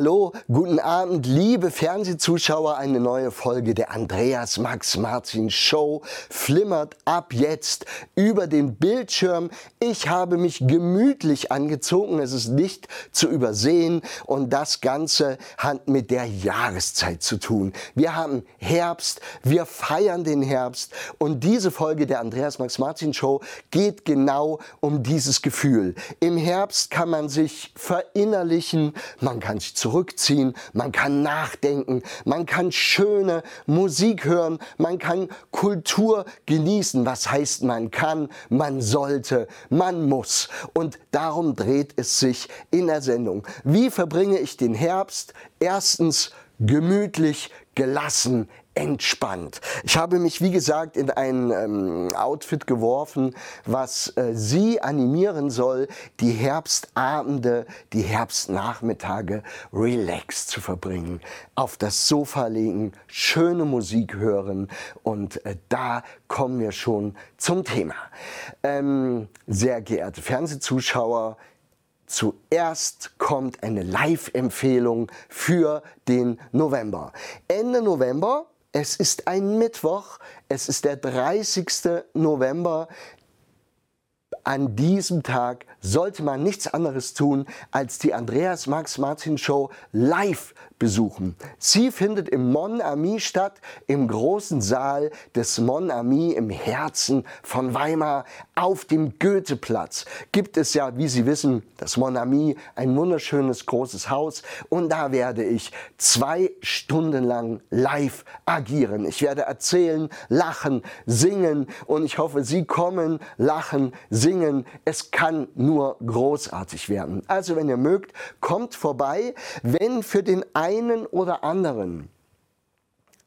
Hallo, guten Abend, liebe Fernsehzuschauer. Eine neue Folge der Andreas Max Martin Show flimmert ab jetzt über den Bildschirm. Ich habe mich gemütlich angezogen, es ist nicht zu übersehen und das Ganze hat mit der Jahreszeit zu tun. Wir haben Herbst, wir feiern den Herbst und diese Folge der Andreas Max Martin Show geht genau um dieses Gefühl. Im Herbst kann man sich verinnerlichen, man kann sich zurückziehen, man kann nachdenken, man kann schöne Musik hören, man kann Kultur genießen. Was heißt man kann, man sollte, man muss. Und darum dreht es sich in der Sendung. Wie verbringe ich den Herbst? Erstens gemütlich, gelassen, entspannt. Ich habe mich, wie gesagt, in ein ähm, Outfit geworfen, was äh, Sie animieren soll, die Herbstabende, die Herbstnachmittage relaxed zu verbringen. Auf das Sofa legen, schöne Musik hören und äh, da kommen wir schon zum Thema. Ähm, sehr geehrte Fernsehzuschauer, Zuerst kommt eine Live-Empfehlung für den November. Ende November es ist ein Mittwoch, es ist der 30. November. An diesem Tag sollte man nichts anderes tun, als die Andreas Max Martin Show live besuchen. Sie findet im Mon Ami statt, im großen Saal des Mon Ami im Herzen von Weimar auf dem Goetheplatz. Gibt es ja, wie Sie wissen, das Mon Ami, ein wunderschönes großes Haus und da werde ich zwei Stunden lang live agieren. Ich werde erzählen, lachen, singen und ich hoffe, Sie kommen, lachen, singen. Es kann nur großartig werden. Also wenn ihr mögt, kommt vorbei. Wenn für den einen oder anderen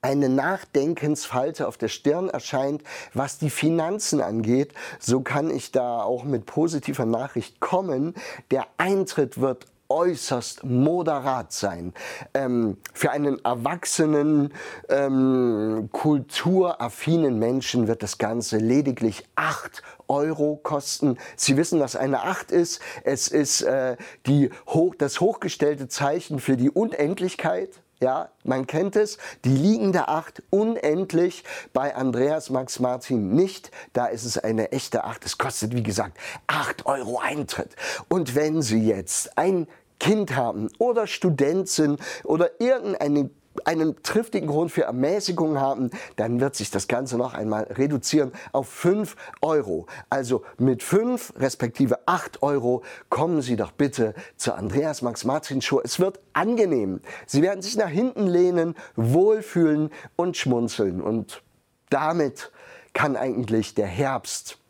eine Nachdenkensfalte auf der Stirn erscheint, was die Finanzen angeht, so kann ich da auch mit positiver Nachricht kommen. Der Eintritt wird äußerst moderat sein. Ähm, für einen erwachsenen, ähm, kulturaffinen Menschen wird das Ganze lediglich 8 Euro kosten. Sie wissen, was eine 8 ist. Es ist äh, die hoch, das hochgestellte Zeichen für die Unendlichkeit. Ja, man kennt es, die liegende Acht unendlich, bei Andreas Max Martin nicht. Da ist es eine echte Acht. Es kostet, wie gesagt, 8 Euro Eintritt. Und wenn Sie jetzt ein Kind haben oder Student sind oder irgendeine einen triftigen Grund für Ermäßigung haben, dann wird sich das Ganze noch einmal reduzieren auf 5 Euro. Also mit 5 respektive 8 Euro kommen Sie doch bitte zur Andreas Max Martin Show. Es wird angenehm. Sie werden sich nach hinten lehnen, wohlfühlen und schmunzeln. Und damit kann eigentlich der Herbst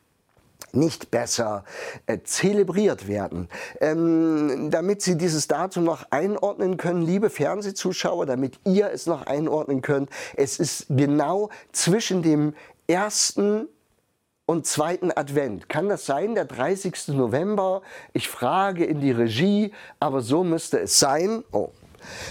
nicht besser äh, zelebriert werden. Ähm, damit Sie dieses Datum noch einordnen können, liebe Fernsehzuschauer, damit ihr es noch einordnen könnt, es ist genau zwischen dem ersten und zweiten Advent. Kann das sein, der 30. November? Ich frage in die Regie, aber so müsste es sein. Oh,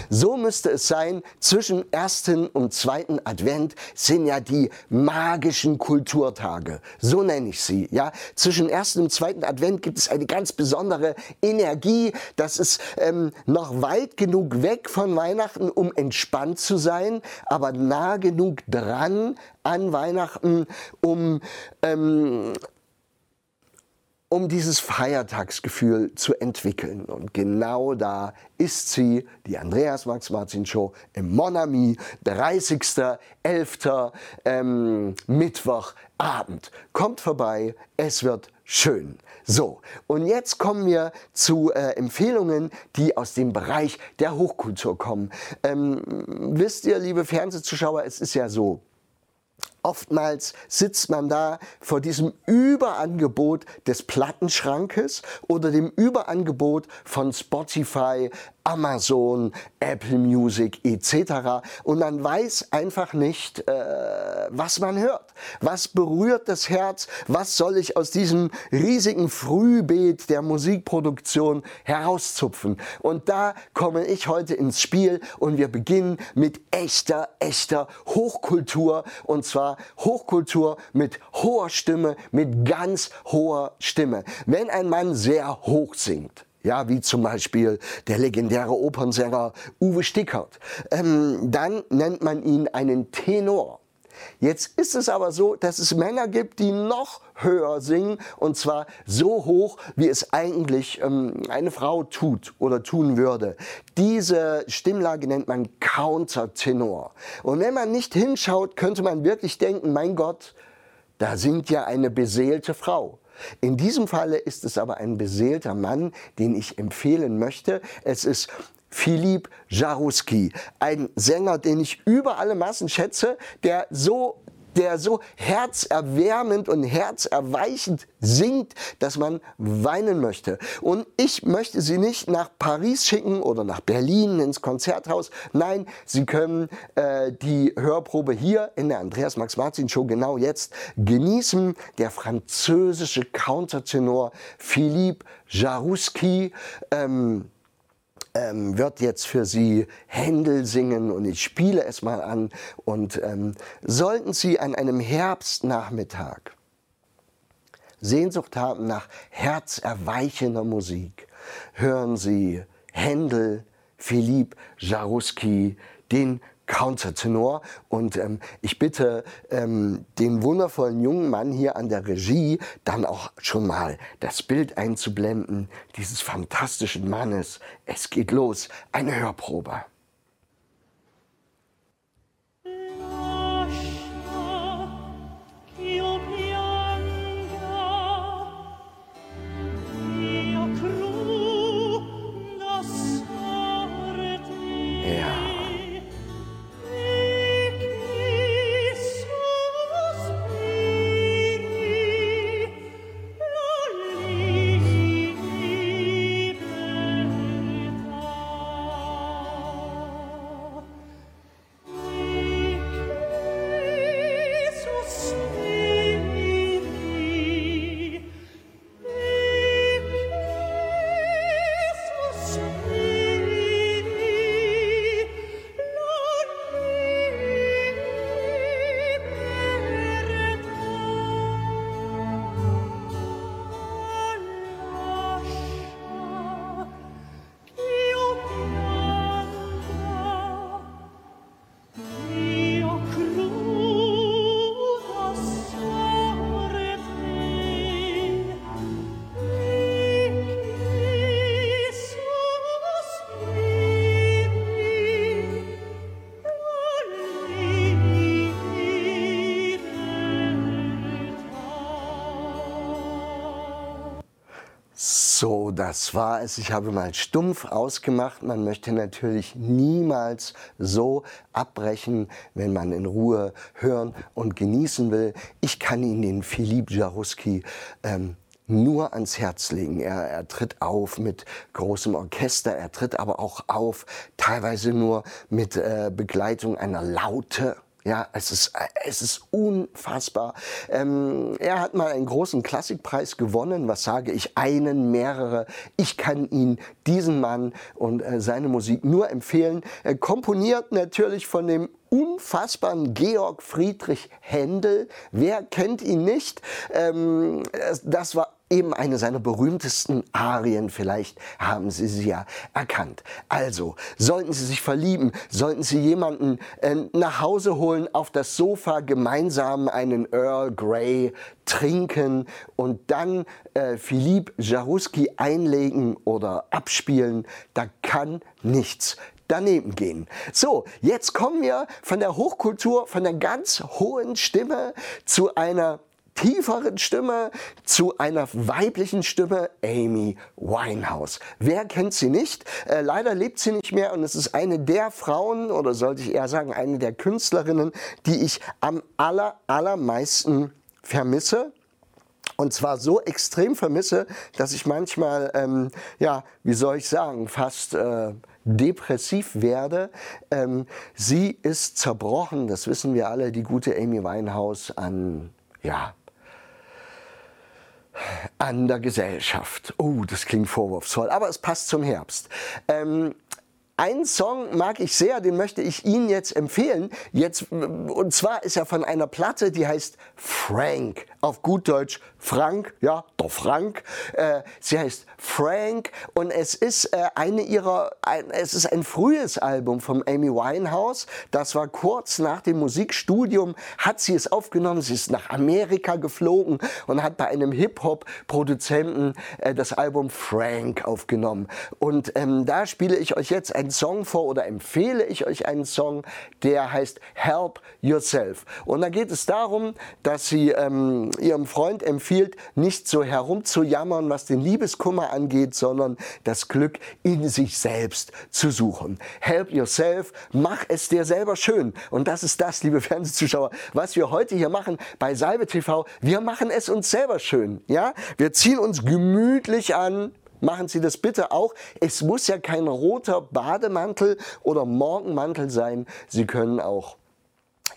so müsste es sein, zwischen ersten und zweiten Advent sind ja die magischen Kulturtage. So nenne ich sie. Ja? Zwischen ersten und zweiten Advent gibt es eine ganz besondere Energie. Das ist ähm, noch weit genug weg von Weihnachten, um entspannt zu sein, aber nah genug dran an Weihnachten, um ähm, um dieses Feiertagsgefühl zu entwickeln. Und genau da ist sie, die Andreas Max Martin Show im Monami, 30.11. Ähm, Mittwochabend. Kommt vorbei, es wird schön. So, und jetzt kommen wir zu äh, Empfehlungen, die aus dem Bereich der Hochkultur kommen. Ähm, wisst ihr, liebe Fernsehzuschauer, es ist ja so, Oftmals sitzt man da vor diesem Überangebot des Plattenschrankes oder dem Überangebot von Spotify, Amazon, Apple Music etc. Und man weiß einfach nicht, äh, was man hört. Was berührt das Herz? Was soll ich aus diesem riesigen Frühbeet der Musikproduktion herauszupfen? Und da komme ich heute ins Spiel und wir beginnen mit echter, echter Hochkultur. Und zwar Hochkultur mit hoher Stimme, mit ganz hoher Stimme. Wenn ein Mann sehr hoch singt, ja, wie zum Beispiel der legendäre Opernsänger Uwe Stickert. Ähm, dann nennt man ihn einen Tenor. Jetzt ist es aber so, dass es Männer gibt, die noch höher singen und zwar so hoch, wie es eigentlich ähm, eine Frau tut oder tun würde. Diese Stimmlage nennt man Countertenor. Und wenn man nicht hinschaut, könnte man wirklich denken, mein Gott, da singt ja eine beseelte Frau. In diesem Falle ist es aber ein beseelter Mann, den ich empfehlen möchte. Es ist Philipp Jaruski, ein Sänger, den ich über alle Massen schätze, der so der so herzerwärmend und herzerweichend singt, dass man weinen möchte. Und ich möchte Sie nicht nach Paris schicken oder nach Berlin ins Konzerthaus. Nein, Sie können äh, die Hörprobe hier in der Andreas Max Martin Show genau jetzt genießen. Der französische Countertenor Philippe Jaruski. Ähm, ähm, wird jetzt für Sie Händel singen und ich spiele es mal an. Und ähm, sollten Sie an einem Herbstnachmittag Sehnsucht haben nach herzerweichender Musik, hören Sie Händel, Philippe Jaruski, den Countertenor. Und ähm, ich bitte ähm, den wundervollen jungen Mann hier an der Regie dann auch schon mal das Bild einzublenden dieses fantastischen Mannes. Es geht los, eine Hörprobe. So, das war es. Ich habe mal stumpf ausgemacht. Man möchte natürlich niemals so abbrechen, wenn man in Ruhe hören und genießen will. Ich kann Ihnen den Philippe Jaruski ähm, nur ans Herz legen. Er, er tritt auf mit großem Orchester, er tritt aber auch auf, teilweise nur mit äh, Begleitung einer Laute ja, es ist, es ist unfassbar. Ähm, er hat mal einen großen Klassikpreis gewonnen. Was sage ich? Einen, mehrere. Ich kann ihn, diesen Mann und äh, seine Musik nur empfehlen. Er komponiert natürlich von dem unfassbaren Georg Friedrich Händel. Wer kennt ihn nicht? Ähm, das war eben eine seiner berühmtesten Arien. Vielleicht haben Sie sie ja erkannt. Also, sollten Sie sich verlieben, sollten Sie jemanden äh, nach Hause holen, auf das Sofa gemeinsam einen Earl Grey trinken und dann äh, Philippe Jaruski einlegen oder abspielen, da kann nichts daneben gehen. So, jetzt kommen wir von der Hochkultur, von der ganz hohen Stimme zu einer tieferen Stimme zu einer weiblichen Stimme, Amy Winehouse. Wer kennt sie nicht? Äh, leider lebt sie nicht mehr und es ist eine der Frauen, oder sollte ich eher sagen, eine der Künstlerinnen, die ich am aller, allermeisten vermisse. Und zwar so extrem vermisse, dass ich manchmal, ähm, ja, wie soll ich sagen, fast äh, depressiv werde. Ähm, sie ist zerbrochen, das wissen wir alle, die gute Amy Winehouse an, ja, an der Gesellschaft. Oh, das klingt vorwurfsvoll, aber es passt zum Herbst. Ähm, einen Song mag ich sehr, den möchte ich Ihnen jetzt empfehlen. Jetzt, und zwar ist er von einer Platte, die heißt Frank. Auf gut Deutsch Frank, ja, der Frank. Äh, sie heißt Frank und es ist äh, eine ihrer, ein, es ist ein frühes Album von Amy Winehouse. Das war kurz nach dem Musikstudium, hat sie es aufgenommen. Sie ist nach Amerika geflogen und hat bei einem Hip-Hop-Produzenten äh, das Album Frank aufgenommen. Und ähm, da spiele ich euch jetzt ein Song vor oder empfehle ich euch einen Song, der heißt Help Yourself. Und da geht es darum, dass sie ähm, ihrem Freund empfiehlt, nicht so herumzujammern, was den Liebeskummer angeht, sondern das Glück in sich selbst zu suchen. Help Yourself, mach es dir selber schön. Und das ist das, liebe Fernsehzuschauer, was wir heute hier machen bei Salve TV. Wir machen es uns selber schön. Ja? Wir ziehen uns gemütlich an, Machen Sie das bitte auch. Es muss ja kein roter Bademantel oder Morgenmantel sein. Sie können auch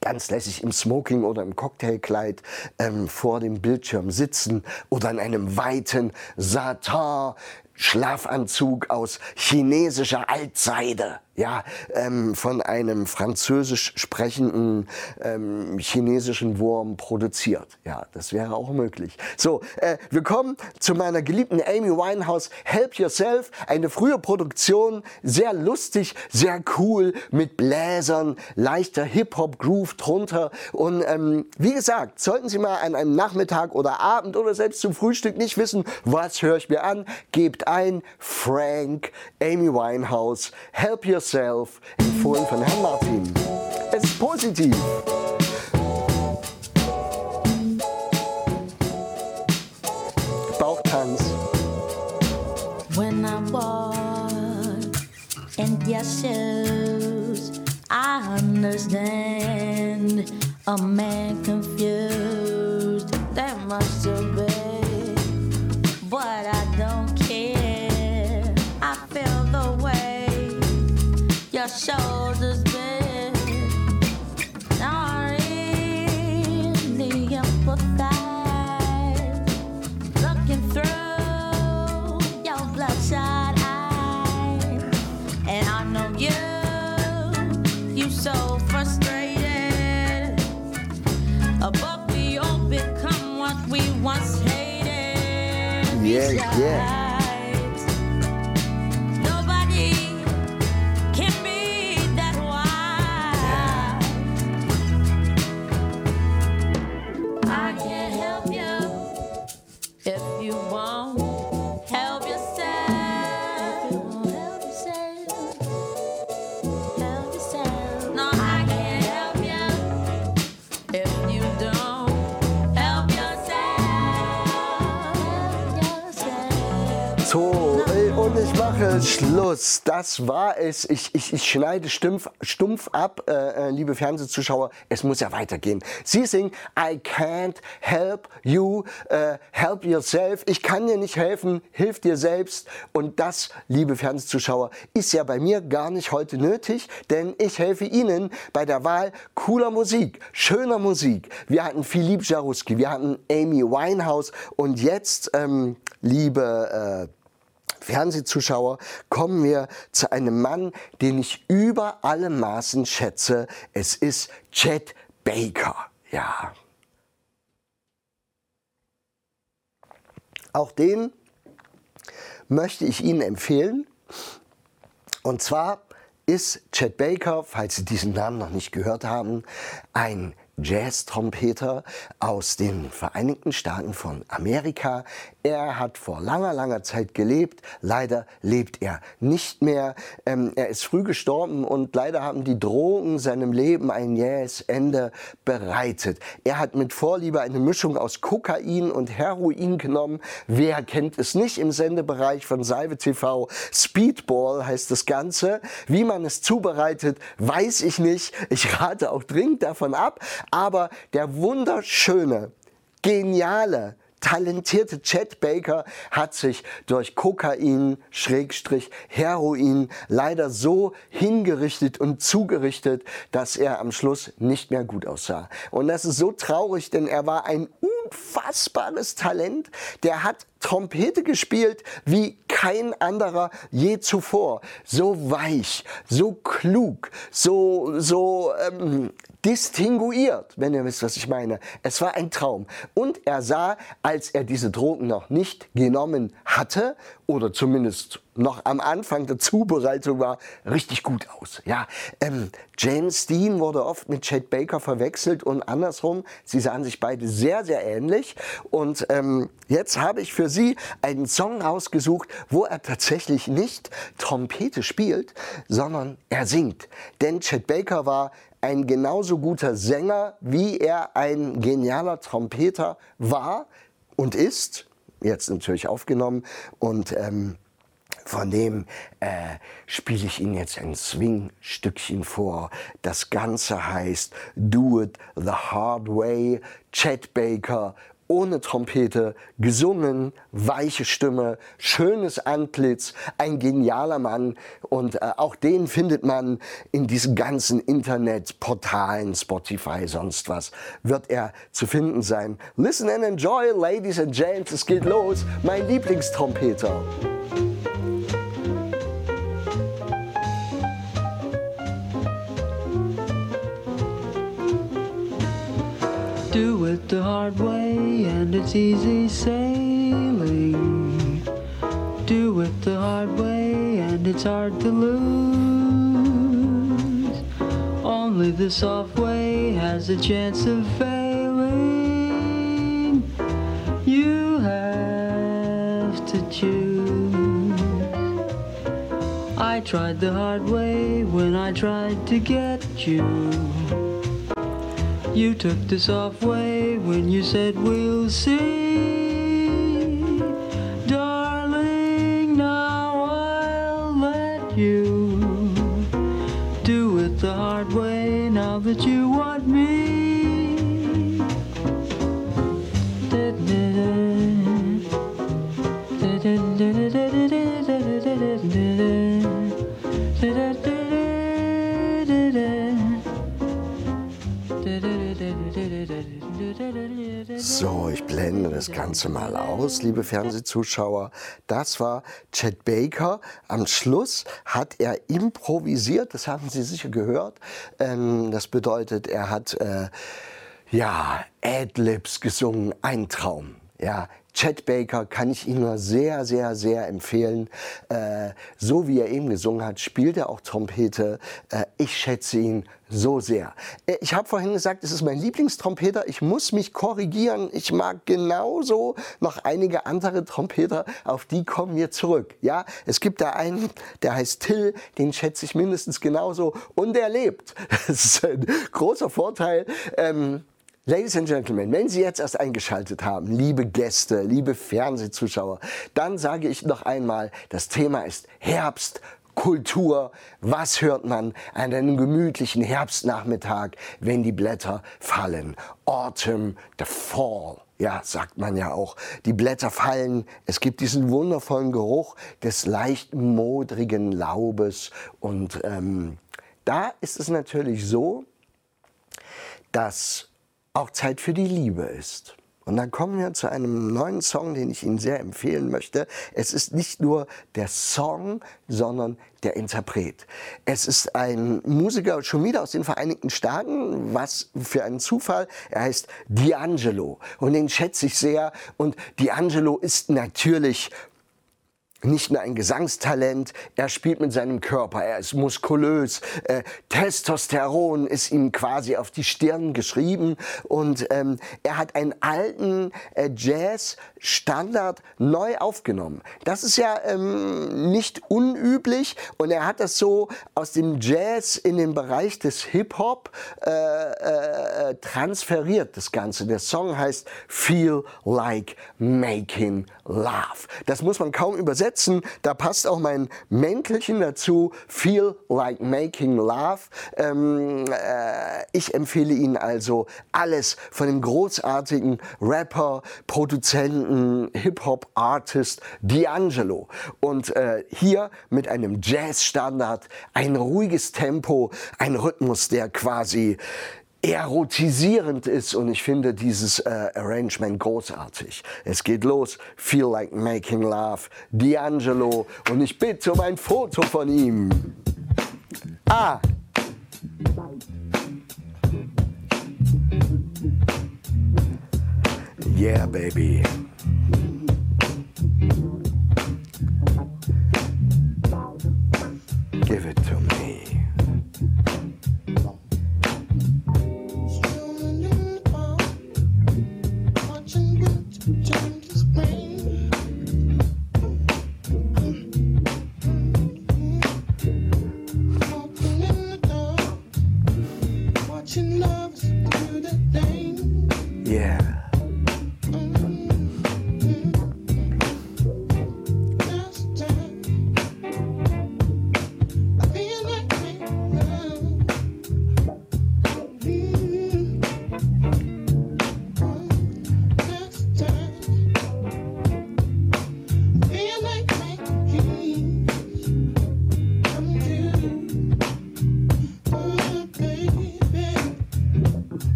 ganz lässig im Smoking oder im Cocktailkleid ähm, vor dem Bildschirm sitzen oder in einem weiten Satin Schlafanzug aus chinesischer Altseide ja, ähm, von einem französisch sprechenden ähm, chinesischen Wurm produziert. Ja, das wäre auch möglich. So, äh, wir kommen zu meiner geliebten Amy Winehouse, Help Yourself, eine frühe Produktion, sehr lustig, sehr cool, mit Bläsern, leichter Hip-Hop-Groove drunter. Und ähm, wie gesagt, sollten Sie mal an einem Nachmittag oder Abend oder selbst zum Frühstück nicht wissen, was höre ich mir an, gebt ein Frank, Amy Winehouse, Help Yourself, Yourself, empfohlen von Herrn Martin. Es ist positiv. Bauchtanz. When I walk in your shoes, I understand a man confused. Yeah, yeah. Schluss. Das war es. Ich, ich, ich schneide stumpf, stumpf ab, äh, äh, liebe Fernsehzuschauer. Es muss ja weitergehen. Sie singen I can't help you, äh, help yourself. Ich kann dir nicht helfen, hilf dir selbst. Und das, liebe Fernsehzuschauer, ist ja bei mir gar nicht heute nötig, denn ich helfe Ihnen bei der Wahl cooler Musik, schöner Musik. Wir hatten Philippe Jaruski, wir hatten Amy Winehouse und jetzt, ähm, liebe äh, Fernsehzuschauer, kommen wir zu einem Mann, den ich über alle Maßen schätze. Es ist Chet Baker. Ja. Auch den möchte ich Ihnen empfehlen. Und zwar ist Chet Baker, falls Sie diesen Namen noch nicht gehört haben, ein Jazz-Trompeter aus den Vereinigten Staaten von Amerika. Er hat vor langer, langer Zeit gelebt. Leider lebt er nicht mehr. Ähm, er ist früh gestorben und leider haben die Drogen seinem Leben ein jähes Ende bereitet. Er hat mit Vorliebe eine Mischung aus Kokain und Heroin genommen. Wer kennt es nicht im Sendebereich von Salve TV? Speedball heißt das Ganze. Wie man es zubereitet, weiß ich nicht. Ich rate auch dringend davon ab. Aber der wunderschöne, geniale, talentierte Chet Baker hat sich durch Kokain, Schrägstrich, Heroin leider so hingerichtet und zugerichtet, dass er am Schluss nicht mehr gut aussah. Und das ist so traurig, denn er war ein unfassbares Talent. Der hat Trompete gespielt wie kein anderer je zuvor. So weich, so klug, so, so ähm, distinguiert, wenn ihr wisst, was ich meine. Es war ein Traum. Und er sah, als er diese Drogen noch nicht genommen hatte, oder zumindest noch am Anfang der Zubereitung war, richtig gut aus. Ja, ähm, James Dean wurde oft mit Chet Baker verwechselt und andersrum. Sie sahen sich beide sehr, sehr ähnlich. Und ähm, jetzt habe ich für Sie einen Song rausgesucht, wo er tatsächlich nicht Trompete spielt, sondern er singt. Denn Chet Baker war ein genauso guter Sänger, wie er ein genialer Trompeter war und ist. Jetzt natürlich aufgenommen und ähm, von dem äh, spiele ich Ihnen jetzt ein Swing-Stückchen vor. Das Ganze heißt Do It the Hard Way, Chet Baker ohne Trompete, gesungen, weiche Stimme, schönes Antlitz, ein genialer Mann und äh, auch den findet man in diesen ganzen Internetportalen, Spotify, sonst was, wird er zu finden sein. Listen and enjoy, Ladies and Gents, es geht los, mein Lieblingstrompeter. It the hard way and it's easy sailing. Do it the hard way and it's hard to lose. Only the soft way has a chance of failing. You have to choose. I tried the hard way when I tried to get you. You took the soft way when you said we'll see. Darling, now I'll let you do it the hard way now that you want So, ich blende das Ganze mal aus, liebe Fernsehzuschauer. Das war Chet Baker. Am Schluss hat er improvisiert, das haben Sie sicher gehört. Ähm, das bedeutet, er hat äh, ja Adlibs gesungen, ein Traum. Ja, Chet Baker kann ich Ihnen nur sehr, sehr, sehr empfehlen. Äh, so wie er eben gesungen hat, spielt er auch Trompete. Äh, ich schätze ihn so sehr. Äh, ich habe vorhin gesagt, es ist mein Lieblingstrompeter. Ich muss mich korrigieren. Ich mag genauso noch einige andere Trompeter. Auf die kommen wir zurück. Ja, es gibt da einen, der heißt Till. Den schätze ich mindestens genauso. Und der lebt. Das ist ein großer Vorteil. Ähm, Ladies and Gentlemen, wenn Sie jetzt erst eingeschaltet haben, liebe Gäste, liebe Fernsehzuschauer, dann sage ich noch einmal, das Thema ist Herbst, Kultur. Was hört man an einem gemütlichen Herbstnachmittag, wenn die Blätter fallen? Autumn, the Fall. Ja, sagt man ja auch. Die Blätter fallen. Es gibt diesen wundervollen Geruch des leicht modrigen Laubes. Und ähm, da ist es natürlich so, dass auch Zeit für die Liebe ist. Und dann kommen wir zu einem neuen Song, den ich Ihnen sehr empfehlen möchte. Es ist nicht nur der Song, sondern der Interpret. Es ist ein Musiker schon wieder aus den Vereinigten Staaten, was für ein Zufall. Er heißt D'Angelo und den schätze ich sehr. Und D'Angelo ist natürlich nicht nur ein Gesangstalent, er spielt mit seinem Körper, er ist muskulös, äh, Testosteron ist ihm quasi auf die Stirn geschrieben und ähm, er hat einen alten äh, Jazz-Standard neu aufgenommen. Das ist ja ähm, nicht unüblich und er hat das so aus dem Jazz in den Bereich des Hip-Hop äh, äh transferiert, das Ganze. Der Song heißt Feel Like Making Love. Das muss man kaum übersetzen. Da passt auch mein Mäntelchen dazu. Feel like making love. Ähm, äh, ich empfehle Ihnen also alles von dem großartigen Rapper, Produzenten, Hip-Hop-Artist D'Angelo. Und äh, hier mit einem Jazz-Standard, ein ruhiges Tempo, ein Rhythmus, der quasi erotisierend ist und ich finde dieses äh, Arrangement großartig. Es geht los, Feel Like Making Love, D'Angelo und ich bitte um ein Foto von ihm. Ah! Yeah, baby. Give it to me.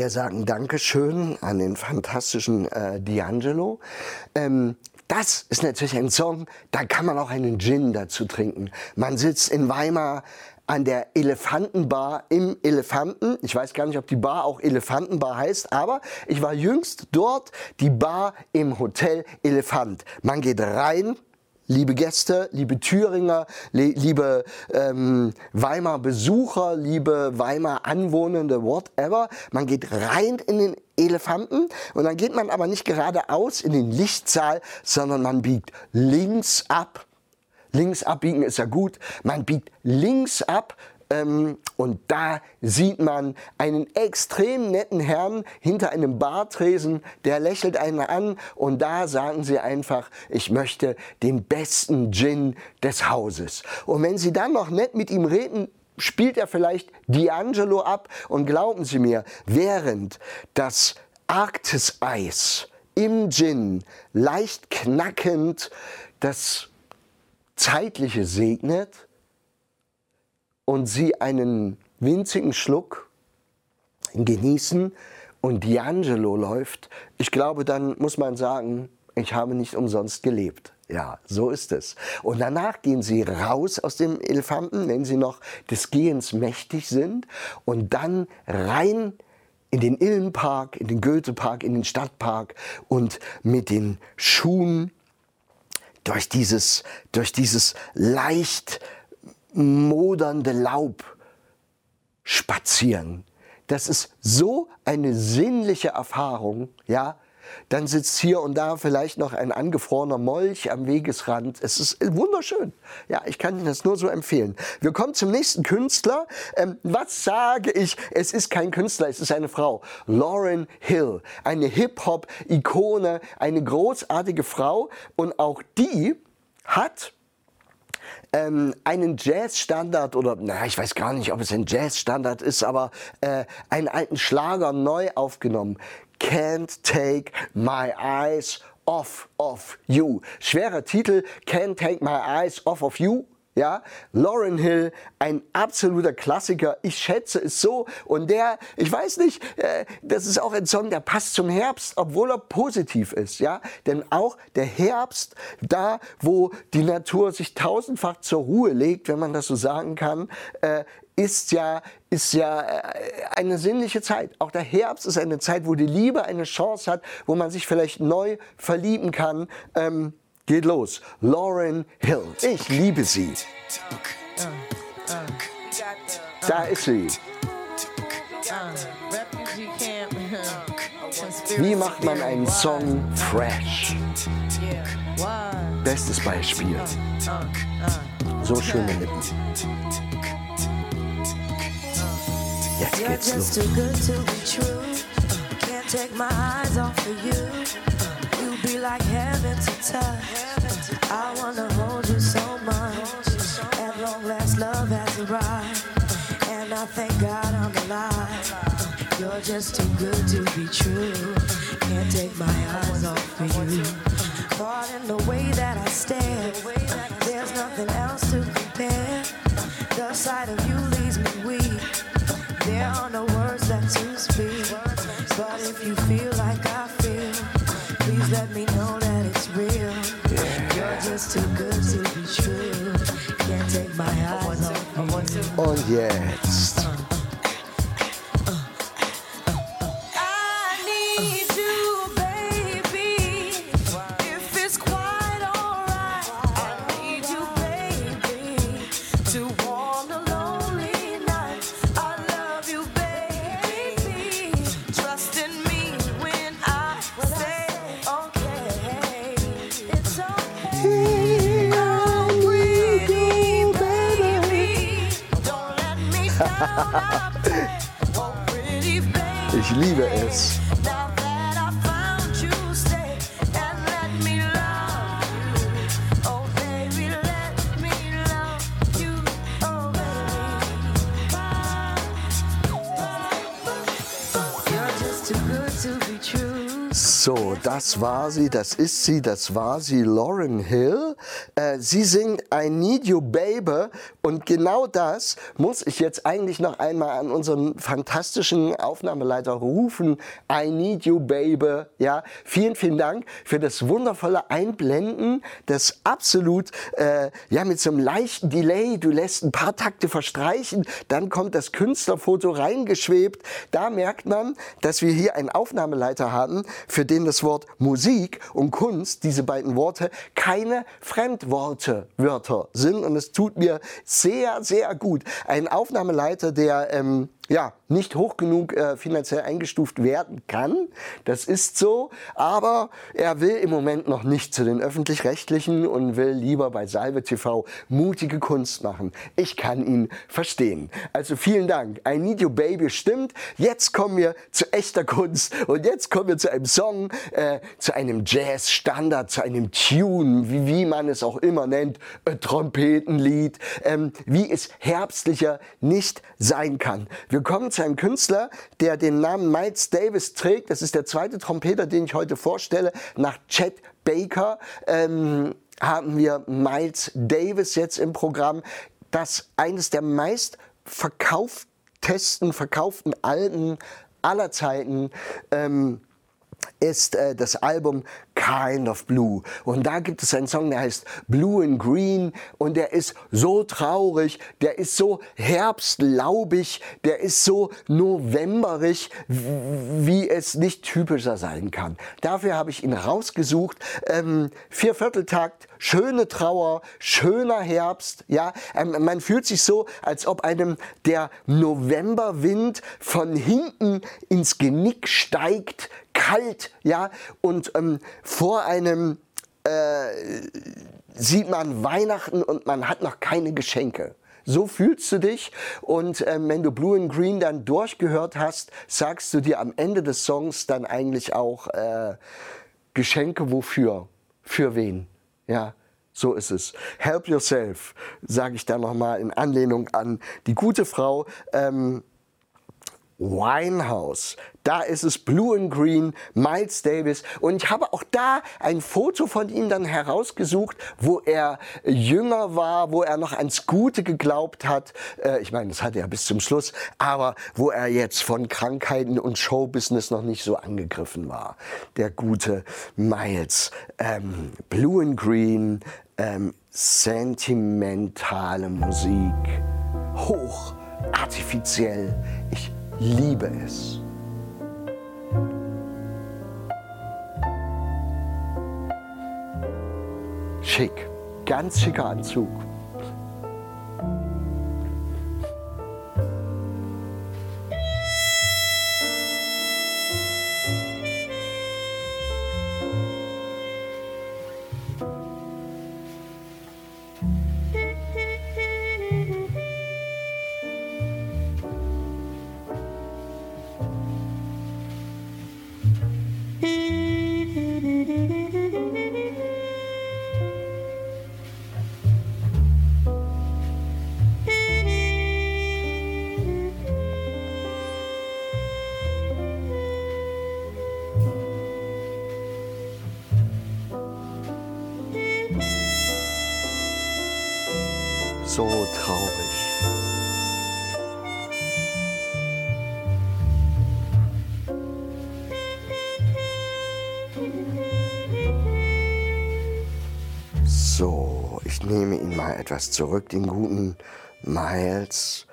Wir sagen Dankeschön an den fantastischen äh, D'Angelo. Ähm, das ist natürlich ein Song, da kann man auch einen Gin dazu trinken. Man sitzt in Weimar an der Elefantenbar im Elefanten. Ich weiß gar nicht, ob die Bar auch Elefantenbar heißt, aber ich war jüngst dort, die Bar im Hotel Elefant. Man geht rein, liebe Gäste, liebe Thüringer, li- liebe ähm, Weimar Besucher, liebe Weimar Anwohnende, whatever. Man geht rein in den Elefanten und dann geht man aber nicht geradeaus in den Lichtsaal, sondern man biegt links ab. Links abbiegen ist ja gut. Man biegt links ab und da sieht man einen extrem netten Herrn hinter einem Bartresen, der lächelt einen an und da sagen sie einfach, ich möchte den besten Gin des Hauses. Und wenn sie dann noch nett mit ihm reden, spielt er vielleicht D'Angelo ab und glauben Sie mir, während das Arktiseis im Gin leicht knackend das Zeitliche segnet und sie einen winzigen Schluck genießen und D'Angelo läuft, ich glaube, dann muss man sagen, ich habe nicht umsonst gelebt. Ja, so ist es. Und danach gehen sie raus aus dem Elefanten, wenn sie noch des Gehens mächtig sind, und dann rein in den Ilmenpark, in den Goethepark, in den Stadtpark und mit den Schuhen durch dieses, durch dieses leicht modernde Laub spazieren. Das ist so eine sinnliche Erfahrung, ja. Dann sitzt hier und da vielleicht noch ein angefrorener Molch am Wegesrand. Es ist wunderschön. Ja, ich kann Ihnen das nur so empfehlen. Wir kommen zum nächsten Künstler. Ähm, was sage ich? Es ist kein Künstler, es ist eine Frau. Lauren Hill, eine Hip-Hop-Ikone, eine großartige Frau. Und auch die hat ähm, einen Jazzstandard oder na, ich weiß gar nicht, ob es ein Jazzstandard ist, aber äh, einen alten Schlager neu aufgenommen. Can't take my eyes off of you. Schwerer Titel, Can't take my eyes off of you. Ja, Lauren Hill, ein absoluter Klassiker. Ich schätze es so. Und der, ich weiß nicht, äh, das ist auch ein Song, der passt zum Herbst, obwohl er positiv ist. Ja, denn auch der Herbst, da wo die Natur sich tausendfach zur Ruhe legt, wenn man das so sagen kann, äh, ist ja, ist ja äh, eine sinnliche Zeit. Auch der Herbst ist eine Zeit, wo die Liebe eine Chance hat, wo man sich vielleicht neu verlieben kann. Ähm, geht los. Lauren Hill. Ich liebe sie. Da ist sie. Wie macht man einen Song fresh? Bestes Beispiel. So schöne Lippen. Jetzt geht's los. Like heaven to touch. I wanna hold you so much. At long last, love has arrived. And I thank God I'm alive. You're just too good to be true. Can't take my eyes off of you. Caught in the way that I stare. You. Das war sie, das ist sie, das war sie, Lauren Hill. Äh, sie singt I Need You Baby und genau das muss ich jetzt eigentlich noch einmal an unseren fantastischen Aufnahmeleiter rufen. I Need You Baby. Ja, vielen, vielen Dank für das wundervolle Einblenden, das absolut, äh, ja, mit so einem leichten Delay, du lässt ein paar Takte verstreichen, dann kommt das Künstlerfoto reingeschwebt. Da merkt man, dass wir hier einen Aufnahmeleiter haben, für den das Wort Musik und Kunst, diese beiden Worte, keine Fremdworte, Wörter sind. Und es tut mir sehr, sehr gut. Ein Aufnahmeleiter, der ähm, ja, nicht hoch genug äh, finanziell eingestuft werden kann. Das ist so. Aber er will im Moment noch nicht zu den Öffentlich-Rechtlichen und will lieber bei Salve TV mutige Kunst machen. Ich kann ihn verstehen. Also vielen Dank. I Need You Baby stimmt. Jetzt kommen wir zu echter Kunst. Und jetzt kommen wir zu einem Song, äh, zu einem Jazz-Standard, zu einem Tune, wie, wie man es auch immer nennt, Trompetenlied, ähm, wie es herbstlicher nicht sein kann. Wir kommen zu einem Künstler, der den Namen Miles Davis trägt. Das ist der zweite Trompeter, den ich heute vorstelle. Nach Chet Baker ähm, haben wir Miles Davis jetzt im Programm, das eines der meist verkauftesten, verkauften Alben aller Zeiten ähm, ist äh, das Album Kind of Blue. Und da gibt es einen Song, der heißt Blue and Green und der ist so traurig, der ist so herbstlaubig, der ist so novemberig, wie es nicht typischer sein kann. Dafür habe ich ihn rausgesucht. Ähm, Viervierteltakt, schöne Trauer, schöner Herbst. Ja, ähm, man fühlt sich so, als ob einem der Novemberwind von hinten ins Genick steigt, kalt, ja, und ähm, vor einem äh, sieht man Weihnachten und man hat noch keine Geschenke. So fühlst du dich und ähm, wenn du Blue and Green dann durchgehört hast, sagst du dir am Ende des Songs dann eigentlich auch äh, Geschenke wofür? Für wen? Ja, so ist es. Help yourself, sage ich dann nochmal in Anlehnung an die gute Frau. Ähm, Winehouse. Da ist es Blue and Green, Miles Davis. Und ich habe auch da ein Foto von ihm dann herausgesucht, wo er jünger war, wo er noch ans Gute geglaubt hat. Äh, ich meine, das hatte er bis zum Schluss, aber wo er jetzt von Krankheiten und Showbusiness noch nicht so angegriffen war. Der gute Miles. Ähm, Blue and Green, ähm, sentimentale Musik. Hoch, artifiziell. Ich liebe es. Schick, ganz schicker Anzug. So traurig. So, ich nehme ihn mal etwas zurück, den guten Miles.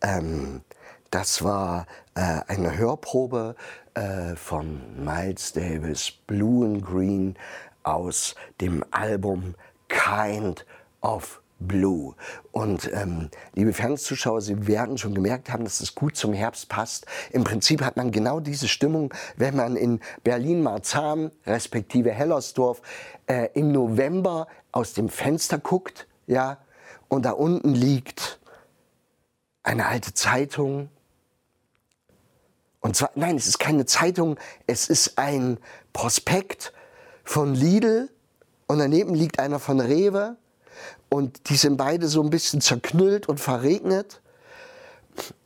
Ähm, das war äh, eine Hörprobe äh, von Miles Davis Blue and Green aus dem Album Kind of Blue. Und ähm, liebe Fernsehzuschauer, Sie werden schon gemerkt haben, dass es gut zum Herbst passt. Im Prinzip hat man genau diese Stimmung, wenn man in Berlin-Marzahn respektive Hellersdorf äh, im November aus dem Fenster guckt, ja, und da unten liegt eine alte Zeitung. Und zwar, nein, es ist keine Zeitung, es ist ein Prospekt von Lidl und daneben liegt einer von Rewe und die sind beide so ein bisschen zerknüllt und verregnet.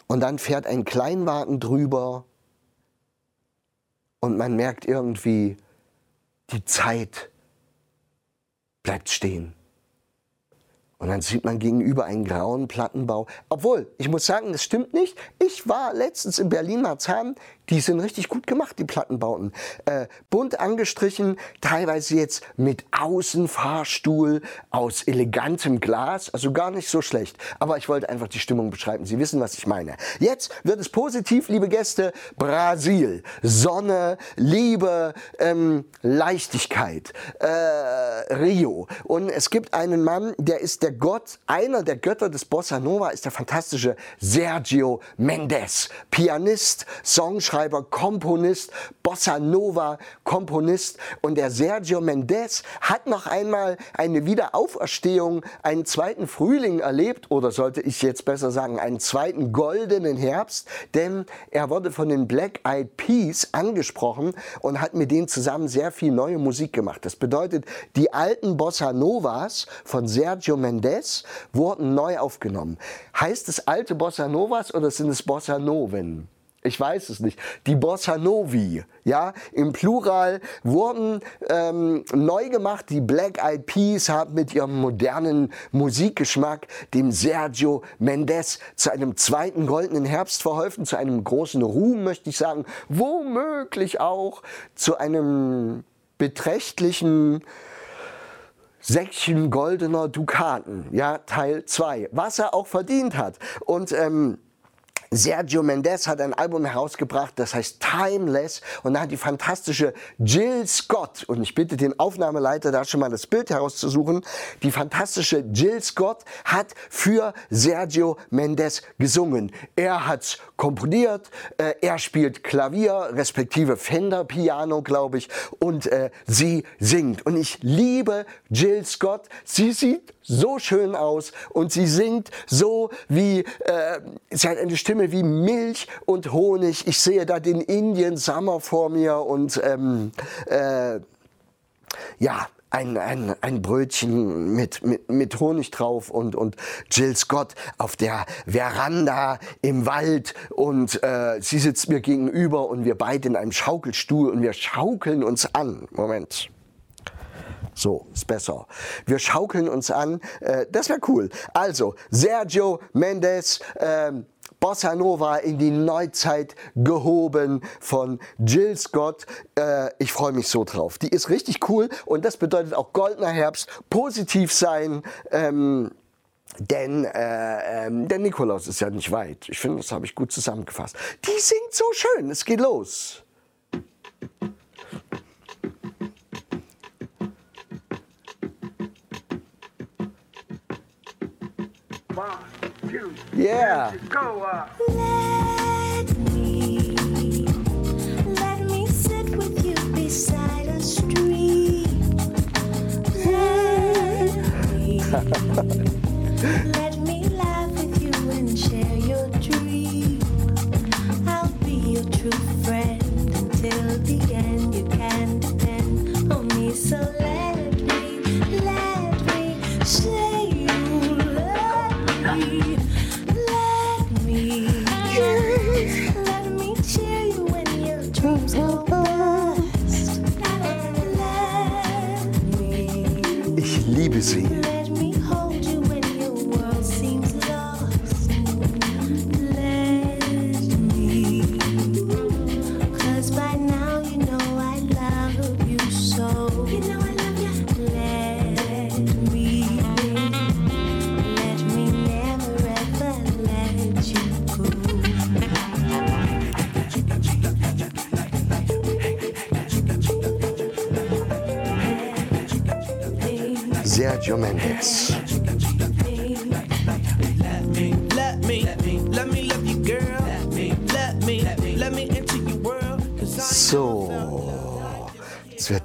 Und dann fährt ein Kleinwagen drüber und man merkt irgendwie, die Zeit bleibt stehen. Und dann sieht man gegenüber einen grauen Plattenbau. Obwohl, ich muss sagen, das stimmt nicht. Ich war letztens in Berlin-Marzahn. Die sind richtig gut gemacht, die Plattenbauten. Äh, bunt angestrichen, teilweise jetzt mit Außenfahrstuhl aus elegantem Glas. Also gar nicht so schlecht. Aber ich wollte einfach die Stimmung beschreiben. Sie wissen, was ich meine. Jetzt wird es positiv, liebe Gäste. Brasil. Sonne, Liebe, ähm, Leichtigkeit. Äh, Rio. Und es gibt einen Mann, der ist der Gott, einer der Götter des Bossa Nova ist der fantastische Sergio Mendes. Pianist, Songschreiber, Komponist, Bossa Nova Komponist. Und der Sergio Mendes hat noch einmal eine Wiederauferstehung, einen zweiten Frühling erlebt, oder sollte ich jetzt besser sagen, einen zweiten goldenen Herbst, denn er wurde von den Black Eyed Peas angesprochen und hat mit denen zusammen sehr viel neue Musik gemacht. Das bedeutet, die alten Bossa Novas von Sergio Mendes wurden neu aufgenommen. Heißt es alte Bossa Novas oder sind es Bossa Noven? Ich weiß es nicht. Die Bossa Novi, ja, im Plural wurden ähm, neu gemacht. Die Black Eyed Peas haben mit ihrem modernen Musikgeschmack dem Sergio Mendes zu einem zweiten goldenen Herbst verholfen, zu einem großen Ruhm, möchte ich sagen, womöglich auch zu einem beträchtlichen Säckchen goldener Dukaten, ja, Teil 2, was er auch verdient hat. Und ähm, Sergio Mendes hat ein Album herausgebracht, das heißt Timeless und da hat die fantastische Jill Scott, und ich bitte den Aufnahmeleiter da schon mal das Bild herauszusuchen, die fantastische Jill Scott hat für Sergio Mendes gesungen. Er hat komponiert, äh, er spielt Klavier, respektive Fender Piano, glaube ich, und äh, sie singt. Und ich liebe Jill Scott. Sie sieht so schön aus und sie singt so wie, äh, sie hat eine Stimme wie Milch und Honig. Ich sehe da den Indian Summer vor mir und ähm, äh, ja, ein, ein, ein Brötchen mit, mit, mit Honig drauf und, und Jill Scott auf der Veranda im Wald und äh, sie sitzt mir gegenüber und wir beide in einem Schaukelstuhl und wir schaukeln uns an. Moment. So, ist besser. Wir schaukeln uns an. Äh, das wäre cool. Also, Sergio Mendes, ähm, Bossa Nova in die Neuzeit gehoben von Jill Scott. Äh, ich freue mich so drauf. Die ist richtig cool und das bedeutet auch goldener Herbst, positiv sein. Ähm, denn äh, ähm, der Nikolaus ist ja nicht weit. Ich finde, das habe ich gut zusammengefasst. Die singt so schön. Es geht los. Two, Yeah. go up. Let me, let me sit with you beside a stream. Let me, let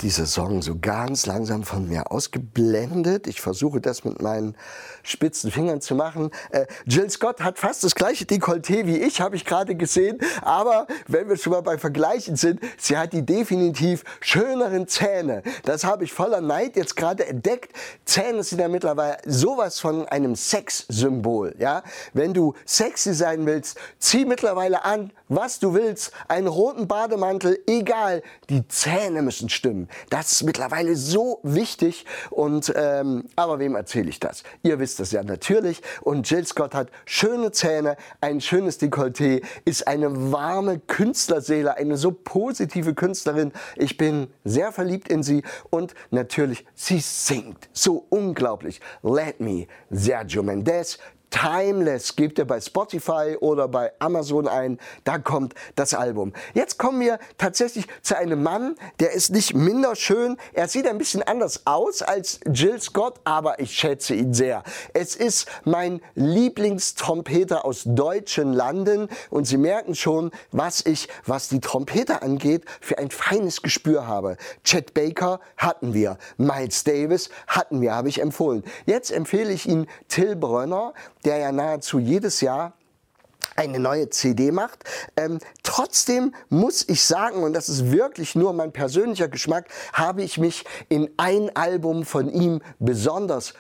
dieser Song so ganz langsam von mir ausgeblendet. Ich versuche das mit meinen spitzen Fingern zu machen. Äh, Jill Scott hat fast das gleiche Dekolleté wie ich, habe ich gerade gesehen. Aber wenn wir schon mal bei Vergleichen sind, sie hat die definitiv schöneren Zähne. Das habe ich voller Neid jetzt gerade entdeckt. Zähne sind ja mittlerweile sowas von einem Sexsymbol. Ja? Wenn du sexy sein willst, zieh mittlerweile an, was du willst. Einen roten Bademantel, egal. Die Zähne müssen stimmen. Das ist mittlerweile so wichtig. Und ähm, aber wem erzähle ich das? Ihr wisst das ja natürlich. Und Jill Scott hat schöne Zähne, ein schönes Dekolleté, ist eine warme Künstlerseele, eine so positive Künstlerin. Ich bin sehr verliebt in sie und natürlich, sie singt so unglaublich. Let Me, Sergio Mendes, Timeless gebt ihr bei Spotify oder bei Amazon ein, da kommt das Album. Jetzt kommen wir tatsächlich zu einem Mann, der ist nicht minder schön. Er sieht ein bisschen anders aus als Jill Scott, aber ich schätze ihn sehr. Es ist mein Lieblingstrompeter aus deutschen Landen und Sie merken schon, was ich, was die Trompete angeht, für ein feines Gespür habe. Chet Baker hatten wir, Miles Davis hatten wir, habe ich empfohlen. Jetzt empfehle ich Ihnen Till Brönner, der ja nahezu jedes Jahr eine neue CD macht. Ähm, trotzdem muss ich sagen, und das ist wirklich nur mein persönlicher Geschmack, habe ich mich in ein Album von ihm besonders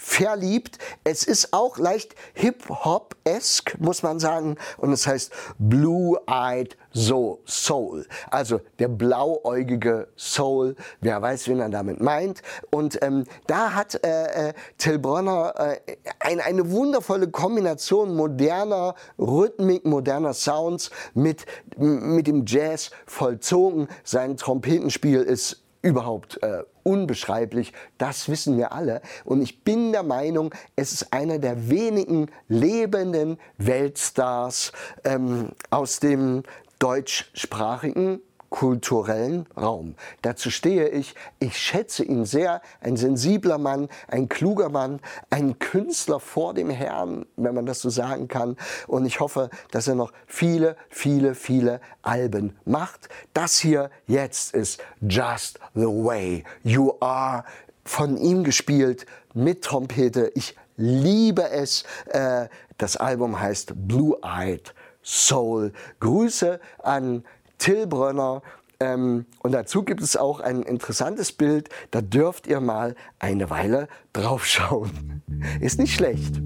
verliebt. Es ist auch leicht Hip-Hop-esque, muss man sagen. Und es heißt Blue-Eyed Soul. Also der blauäugige Soul. Wer weiß, wen er damit meint. Und ähm, da hat äh, äh, Till Bronner äh, ein, eine wundervolle Kombination moderner Rhythmik, moderner Sounds mit, mit dem Jazz vollzogen. Sein Trompetenspiel ist überhaupt äh, unbeschreiblich. Das wissen wir alle. Und ich bin der Meinung, es ist einer der wenigen lebenden Weltstars ähm, aus dem deutschsprachigen kulturellen Raum. Dazu stehe ich. Ich schätze ihn sehr. Ein sensibler Mann, ein kluger Mann, ein Künstler vor dem Herrn, wenn man das so sagen kann. Und ich hoffe, dass er noch viele, viele, viele Alben macht. Das hier jetzt ist Just the Way You Are von ihm gespielt mit Trompete. Ich liebe es. Äh, Das Album heißt Blue Eyed Soul. Grüße an Till Brönner. Ähm, und dazu gibt es auch ein interessantes Bild. Da dürft ihr mal eine Weile draufschauen. Ist nicht schlecht.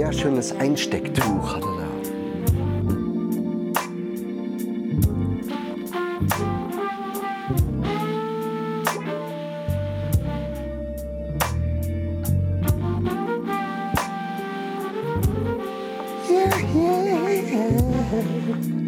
Sehr schönes Einstecktuch hat er da. Yeah,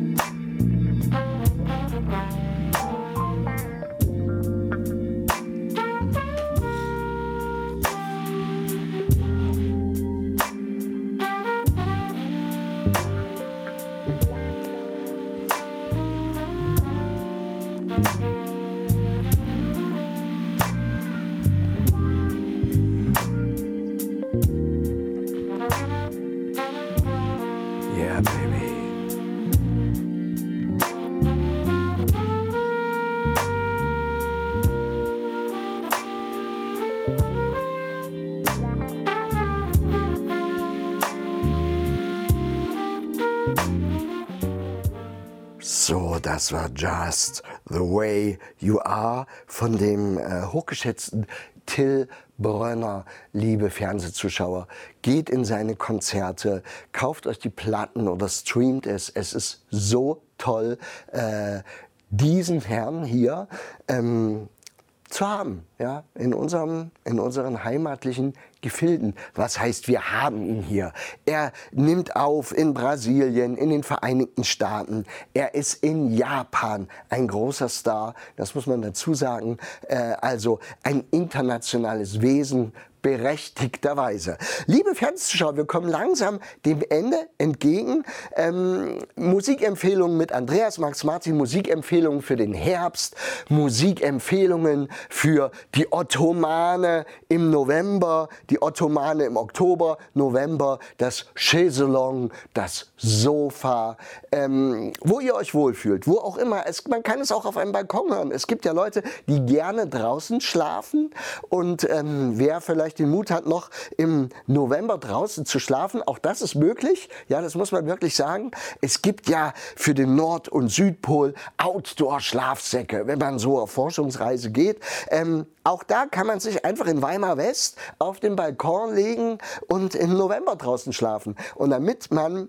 das war Just the Way You Are von dem äh, hochgeschätzten Till Brönner, liebe Fernsehzuschauer. Geht in seine Konzerte, kauft euch die Platten oder streamt es. Es ist so toll, äh, diesen Herrn hier ähm, zu haben, ja, in, unserem, in unseren heimatlichen Gefilden. Was heißt, wir haben ihn hier? Er nimmt auf in Brasilien, in den Vereinigten Staaten. Er ist in Japan ein großer Star. Das muss man dazu sagen. Äh, also ein internationales Wesen, berechtigterweise. Liebe Fernsehzuschauer, wir kommen langsam dem Ende entgegen. Ähm, Musikempfehlungen mit Andreas Max Martin, Musikempfehlungen für den Herbst, Musikempfehlungen für die Ottomane im November, die Ottomane im Oktober, November, das Chaiselong, das Sofa, ähm, wo ihr euch wohlfühlt, wo auch immer. Es, man kann es auch auf einem Balkon hören. Es gibt ja Leute, die gerne draußen schlafen und ähm, wer vielleicht den Mut hat, noch im November draußen zu schlafen, auch das ist möglich. Ja, das muss man wirklich sagen. Es gibt ja für den Nord- und Südpol Outdoor-Schlafsäcke, wenn man so auf Forschungsreise geht. Ähm, auch da kann man sich einfach in Weimar West auf den Balkon legen und im November draußen schlafen. Und damit man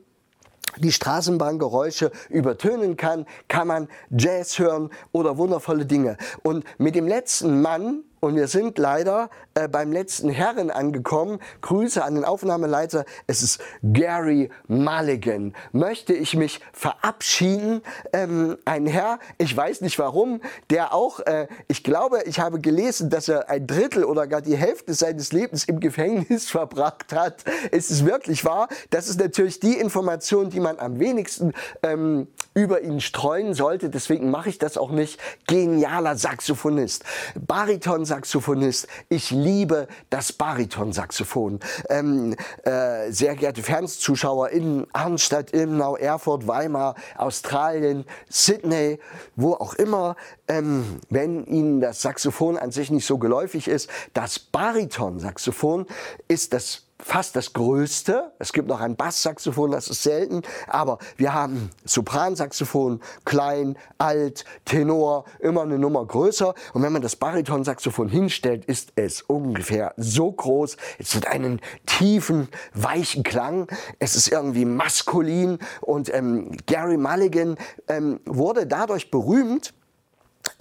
die Straßenbahngeräusche übertönen kann, kann man Jazz hören oder wundervolle Dinge. Und mit dem letzten Mann, und wir sind leider äh, beim letzten Herren angekommen. Grüße an den Aufnahmeleiter. Es ist Gary Mulligan. Möchte ich mich verabschieden. Ähm, ein Herr, ich weiß nicht warum, der auch, äh, ich glaube, ich habe gelesen, dass er ein Drittel oder gar die Hälfte seines Lebens im Gefängnis verbracht hat. Es ist wirklich wahr. Das ist natürlich die Information, die man am wenigsten ähm, über ihn streuen sollte. Deswegen mache ich das auch nicht. Genialer Saxophonist. Bariton Saxophonist. Ich liebe das Baritonsaxophon. Ähm, äh, sehr geehrte Fernsehzuschauer in Arnstadt, Ilmenau, Erfurt, Weimar, Australien, Sydney, wo auch immer, ähm, wenn Ihnen das Saxophon an sich nicht so geläufig ist, das Baritonsaxophon ist das fast das größte. Es gibt noch ein Basssaxophon, das ist selten, aber wir haben Sopransaxophon, klein, alt, Tenor, immer eine Nummer größer. Und wenn man das Baritonsaxophon hinstellt, ist es ungefähr so groß. Es hat einen tiefen, weichen Klang. Es ist irgendwie maskulin und ähm, Gary Mulligan ähm, wurde dadurch berühmt,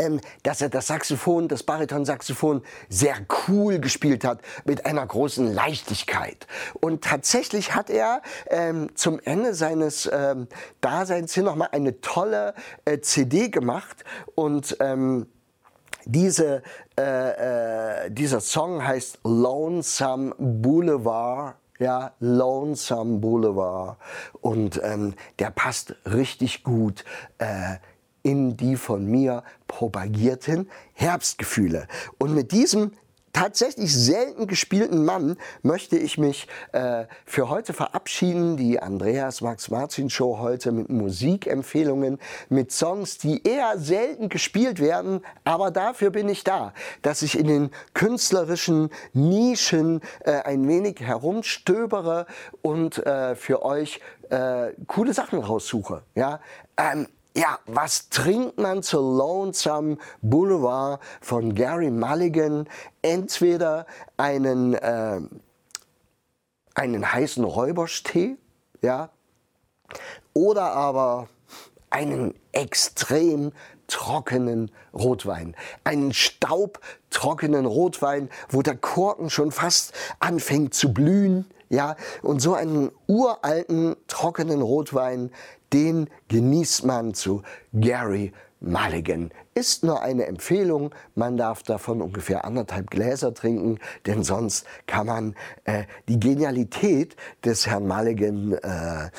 ähm, dass er das Saxophon, das Baritonsaxophon sehr cool gespielt hat, mit einer großen Leichtigkeit. Und tatsächlich hat er ähm, zum Ende seines ähm, Daseins hier nochmal eine tolle äh, CD gemacht und ähm, diese, äh, äh, dieser Song heißt Lonesome Boulevard ja, Lonesome Boulevard. Und ähm, der passt richtig gut äh, in die von mir propagierten Herbstgefühle. Und mit diesem tatsächlich selten gespielten Mann möchte ich mich äh, für heute verabschieden. Die Andreas Max Martin Show heute mit Musikempfehlungen, mit Songs, die eher selten gespielt werden, aber dafür bin ich da, dass ich in den künstlerischen Nischen äh, ein wenig herumstöbere und äh, für euch äh, coole Sachen raussuche. Ja. Ähm, ja, was trinkt man zur Lonesome Boulevard von Gary Mulligan? Entweder einen, äh, einen heißen Räuberstee, ja, oder aber einen extrem trockenen Rotwein. Einen staubtrockenen Rotwein, wo der Korken schon fast anfängt zu blühen. Ja, und so einen uralten, trockenen Rotwein, den genießt man zu Gary Mulligan. Ist nur eine Empfehlung, man darf davon ungefähr anderthalb Gläser trinken, denn sonst kann man äh, die Genialität des Herrn Mulligan, äh,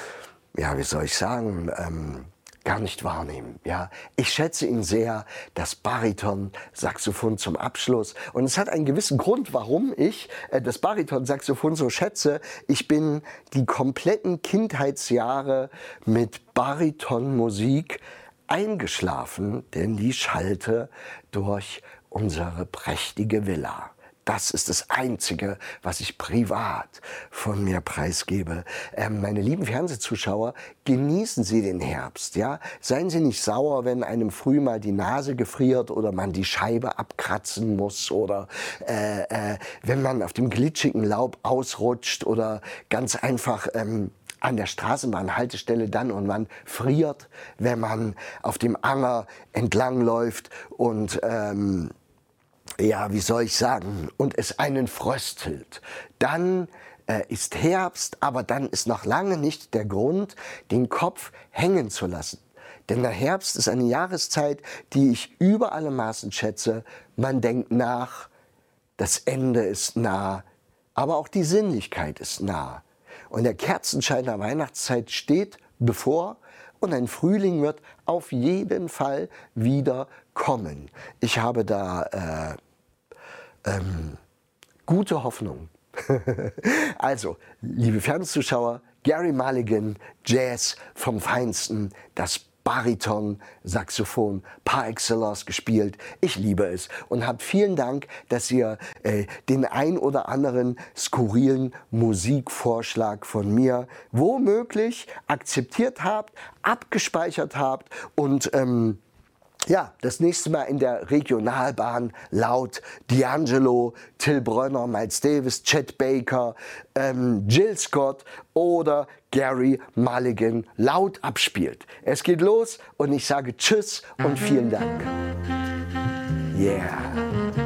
ja, wie soll ich sagen, ähm, gar nicht wahrnehmen. Ja, ich schätze ihn sehr, das Bariton-Saxophon zum Abschluss. Und es hat einen gewissen Grund, warum ich äh, das Bariton-Saxophon so schätze. Ich bin die kompletten Kindheitsjahre mit Baritonmusik eingeschlafen, denn die schallte durch unsere prächtige Villa. Das ist das Einzige, was ich privat von mir preisgebe. Ähm, meine lieben Fernsehzuschauer, genießen Sie den Herbst. Ja? Seien Sie nicht sauer, wenn einem früh mal die Nase gefriert oder man die Scheibe abkratzen muss oder äh, äh, wenn man auf dem glitschigen Laub ausrutscht oder ganz einfach... Ähm, an der Straßenbahnhaltestelle dann und man friert, wenn man auf dem Anger entlangläuft und ähm, ja, wie soll ich sagen, und es einen fröstelt, dann äh, ist Herbst, aber dann ist noch lange nicht der Grund, den Kopf hängen zu lassen. Denn der Herbst ist eine Jahreszeit, die ich über alle Maßen schätze. Man denkt nach, das Ende ist nah, aber auch die Sinnlichkeit ist nah. Und der Kerzenschein der Weihnachtszeit steht bevor und ein Frühling wird auf jeden Fall wieder kommen. Ich habe da äh, ähm, gute Hoffnung. also, liebe Fernsehzuschauer, Gary Mulligan, Jazz vom Feinsten, das Bariton, Saxophon par excellence gespielt. Ich liebe es und habt vielen Dank, dass ihr äh, den ein oder anderen skurrilen Musikvorschlag von mir womöglich akzeptiert habt, abgespeichert habt und ähm, ja, das nächste Mal in der Regionalbahn laut D'Angelo, Till Brönner, Miles Davis, Chet Baker, ähm, Jill Scott oder Gary Mulligan laut abspielt. Es geht los und ich sage Tschüss und vielen Dank. Yeah.